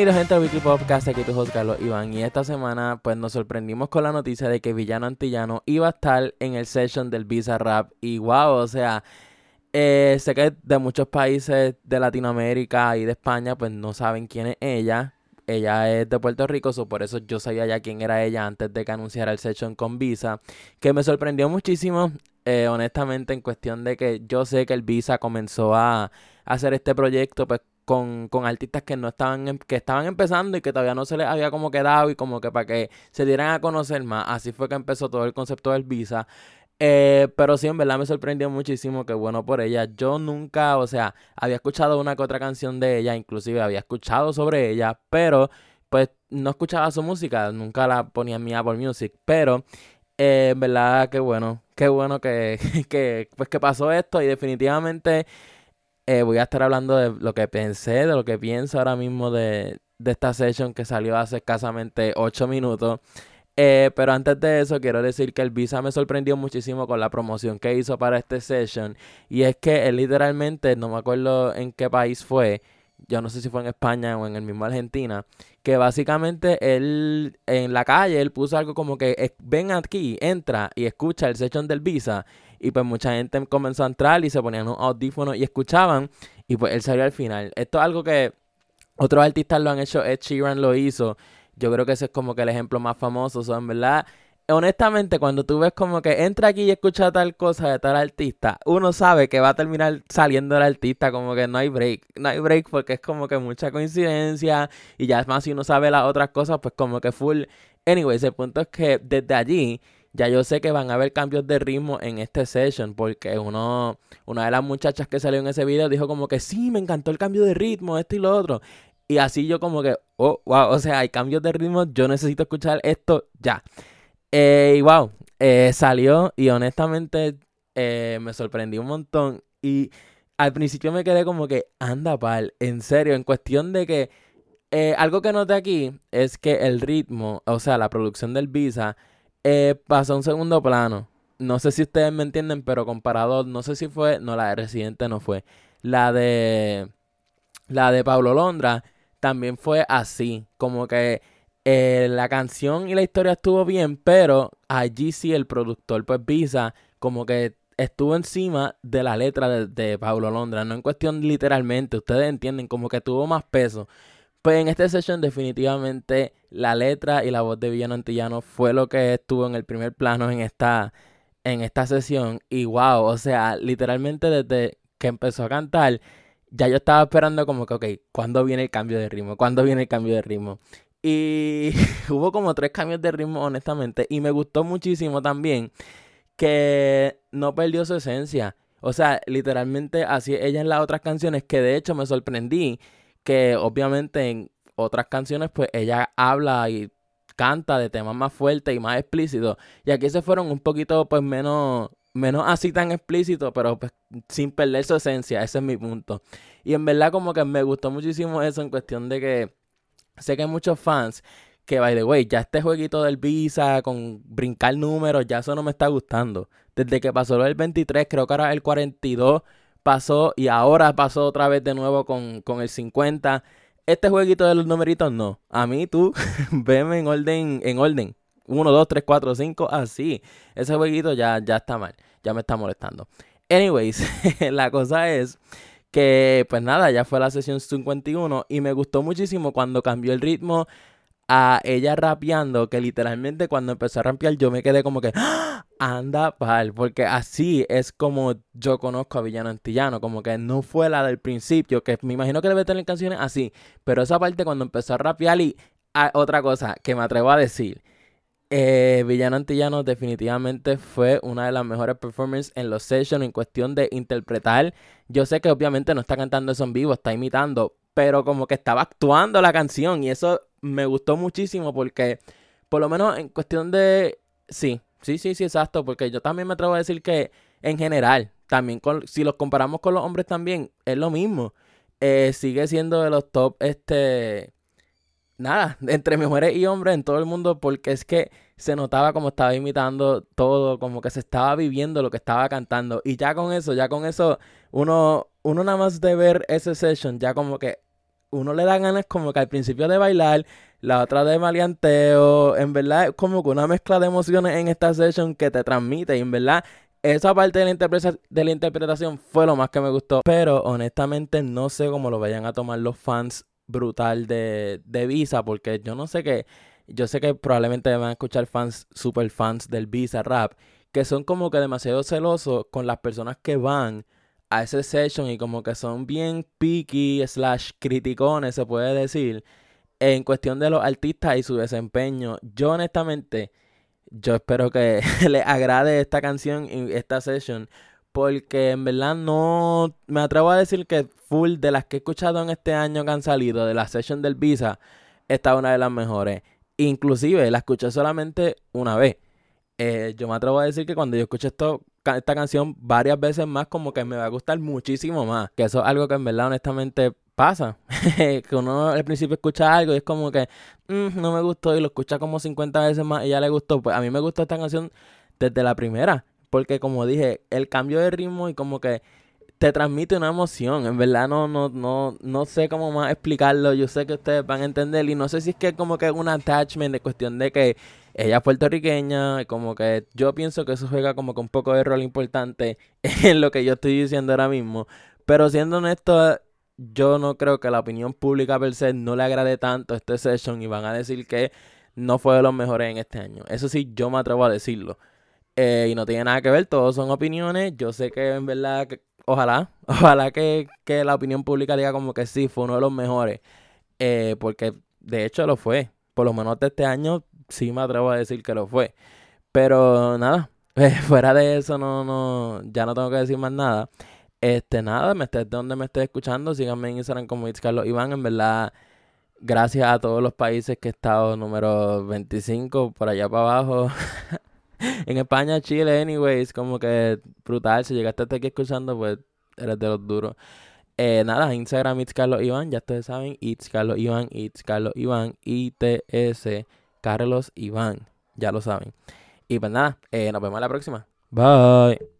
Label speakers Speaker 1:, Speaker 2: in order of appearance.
Speaker 1: Bienvenidos gente al Weekly Podcast, aquí tu host Carlos Iván. Y esta semana pues nos sorprendimos con la noticia de que Villano Antillano iba a estar en el session del Visa Rap. Y wow, o sea, eh, sé que de muchos países de Latinoamérica y de España pues no saben quién es ella, ella es de Puerto Rico, so por eso yo sabía ya quién era ella antes de que anunciara el session con Visa, que me sorprendió muchísimo, eh, honestamente, en cuestión de que yo sé que el Visa comenzó a hacer este proyecto pues con, con, artistas que no estaban em, que estaban empezando y que todavía no se les había como quedado y como que para que se dieran a conocer más. Así fue que empezó todo el concepto del Visa. Eh, pero sí, en verdad me sorprendió muchísimo que bueno por ella. Yo nunca, o sea, había escuchado una que otra canción de ella, inclusive había escuchado sobre ella, pero pues no escuchaba su música, nunca la ponía en mi Apple Music, pero eh, en verdad que bueno, qué bueno que, que, pues que pasó esto y definitivamente eh, voy a estar hablando de lo que pensé, de lo que pienso ahora mismo de, esta session que salió hace escasamente 8 minutos. Eh, pero antes de eso, quiero decir que el Visa me sorprendió muchísimo con la promoción que hizo para este session. Y es que él literalmente, no me acuerdo en qué país fue, yo no sé si fue en España o en el mismo Argentina, que básicamente él en la calle, él puso algo como que ven aquí, entra y escucha el session del Visa. Y pues mucha gente comenzó a entrar y se ponían un audífono y escuchaban. Y pues él salió al final. Esto es algo que otros artistas lo han hecho, Ed Sheeran lo hizo. Yo creo que ese es como que el ejemplo más famoso. O en verdad, honestamente, cuando tú ves como que entra aquí y escucha tal cosa de tal artista, uno sabe que va a terminar saliendo el artista, como que no hay break. No hay break porque es como que mucha coincidencia. Y ya es más, si uno sabe las otras cosas, pues como que full. Anyway, el punto es que desde allí ya yo sé que van a haber cambios de ritmo en este session porque uno, una de las muchachas que salió en ese video dijo como que sí, me encantó el cambio de ritmo, esto y lo otro. Y así yo como que, oh, wow, o sea, hay cambios de ritmo, yo necesito escuchar esto ya. Eh, y wow, eh, salió y honestamente eh, me sorprendió un montón. Y al principio me quedé como que, anda pal, en serio, en cuestión de que algo que noté aquí es que el ritmo, o sea, la producción del Visa, pasó a un segundo plano. No sé si ustedes me entienden, pero comparado, no sé si fue, no, la de Residente no fue. La de, la de Pablo Londra también fue así. Como que eh, la canción y la historia estuvo bien, pero allí sí el productor, pues Visa, como que estuvo encima de la letra de, Pablo Londra. No en cuestión literalmente, ustedes entienden, como que tuvo más peso. Pues en esta sesión definitivamente la letra y la voz de Villano Antillano fue lo que estuvo en el primer plano en esta, en esta sesión. Y wow, o sea, literalmente desde que empezó a cantar, ya yo estaba esperando como que, ok, ¿cuándo viene el cambio de ritmo? ¿Cuándo viene el cambio de ritmo? Y hubo como tres cambios de ritmo, honestamente. Y me gustó muchísimo también que no perdió su esencia. O sea, literalmente así ella en las otras canciones, que de hecho me sorprendí que obviamente en otras canciones pues ella habla y canta de temas más fuertes y más explícitos. Y aquí se fueron un poquito pues menos menos así tan explícito, pero pues sin perder su esencia, ese es mi punto. Y en verdad como que me gustó muchísimo eso en cuestión de que sé que hay muchos fans que, by the way, ya este jueguito del Visa con brincar números, ya eso no me está gustando. Desde que pasó el 23, creo que ahora el 42 pasó y ahora pasó otra vez de nuevo con, con el 50. Este jueguito de los numeritos no. A mí tú, veme en orden, en orden. 1, 2, 3, 4, 5, así. Ese jueguito ya, ya está mal, ya me está molestando. Anyways, la cosa es que, pues nada, ya fue la sesión 51 y me gustó muchísimo cuando cambió el ritmo a ella rapeando, que literalmente cuando empezó a rapear yo me quedé como que, ¡Ah! anda pal, porque así es como yo conozco a Villano Antillano, como que no fue la del principio, que me imagino que debe tener canciones así, pero esa parte cuando empezó a rapear y ah, otra cosa que me atrevo a decir, eh, Villano Antillano definitivamente fue una de las mejores performances en los sessions en cuestión de interpretar. Yo sé que obviamente no está cantando eso en vivo, está imitando, pero como que estaba actuando la canción y eso me gustó muchísimo porque por lo menos en cuestión de... Sí, sí, sí, sí, exacto, porque yo también me atrevo a decir que en general, también si los comparamos con los hombres también, es lo mismo. Eh, sigue siendo de los top, este nada, entre mujeres y hombres en todo el mundo, porque es que se notaba como estaba imitando todo, como que se estaba viviendo lo que estaba cantando. Y ya con eso, ya con eso, uno, uno nada más de ver ese session, ya como que uno le da ganas como que al principio de bailar, la otra de maleanteo, en verdad es como que una mezcla de emociones en esta session que te transmite y en verdad esa parte de la, de la interpretación fue lo más que me gustó, pero honestamente no sé cómo lo vayan a tomar los fans brutal de, de Visa, porque yo no sé qué, yo sé que probablemente van a escuchar fans, super fans del Visa Rap, que son como que demasiado celosos con las personas que van a ese session y como que son bien picky slash criticones, se puede decir, en cuestión de los artistas y su desempeño. Yo honestamente, yo espero que les agrade esta canción y esta session. Porque en verdad no me atrevo a decir que full de las que he escuchado en este año que han salido de la session del Visa, esta es una de las mejores. Inclusive la escuché solamente una vez. Eh, yo me atrevo a decir que cuando yo escuché esto, esta canción varias veces más, como que me va a gustar muchísimo más. Que eso es algo que en verdad, honestamente, pasa. que uno al principio escucha algo y es como que mm, no me gustó y lo escucha como 50 veces más y ya le gustó. Pues a mí me gustó esta canción desde la primera. Porque como dije, el cambio de ritmo y como que te transmite una emoción. En verdad no, no, no, no sé cómo más explicarlo. Yo sé que ustedes van a entender. Y no sé si es que como que un attachment de cuestión de que ella es puertorriqueña, como que yo pienso que eso juega como que un poco de rol importante en lo que yo estoy diciendo ahora mismo. Pero siendo honesto, yo no creo que la opinión pública per se no le agrade tanto este session y van a decir que no fue de los mejores en este año. Eso sí, yo me atrevo a decirlo. Eh, y no tiene nada que ver, todos son opiniones. Yo sé que en verdad, ojalá, ojalá que, que, la opinión pública diga como que sí, fue uno de los mejores. Eh, porque de hecho lo fue. Por lo menos de este año sí me atrevo a decir que lo fue. Pero nada, fuera de eso no, no, ya no tengo que decir más nada. Este, nada, me estés donde me estés escuchando, síganme en Instagram como It's Carlos Iván, en verdad, gracias a todos los países que he estado, número 25, por allá para abajo. en España, Chile, anyways, como que brutal, si llegaste hasta aquí escuchando, pues eres de los duros. Eh, nada, Instagram It's Carlos Iván, ya ustedes saben, It's Carlos Iván, It's Carlos Iván, ITS Carlos Iván, ya lo saben. Y pues nada, eh, nos vemos la próxima. Bye.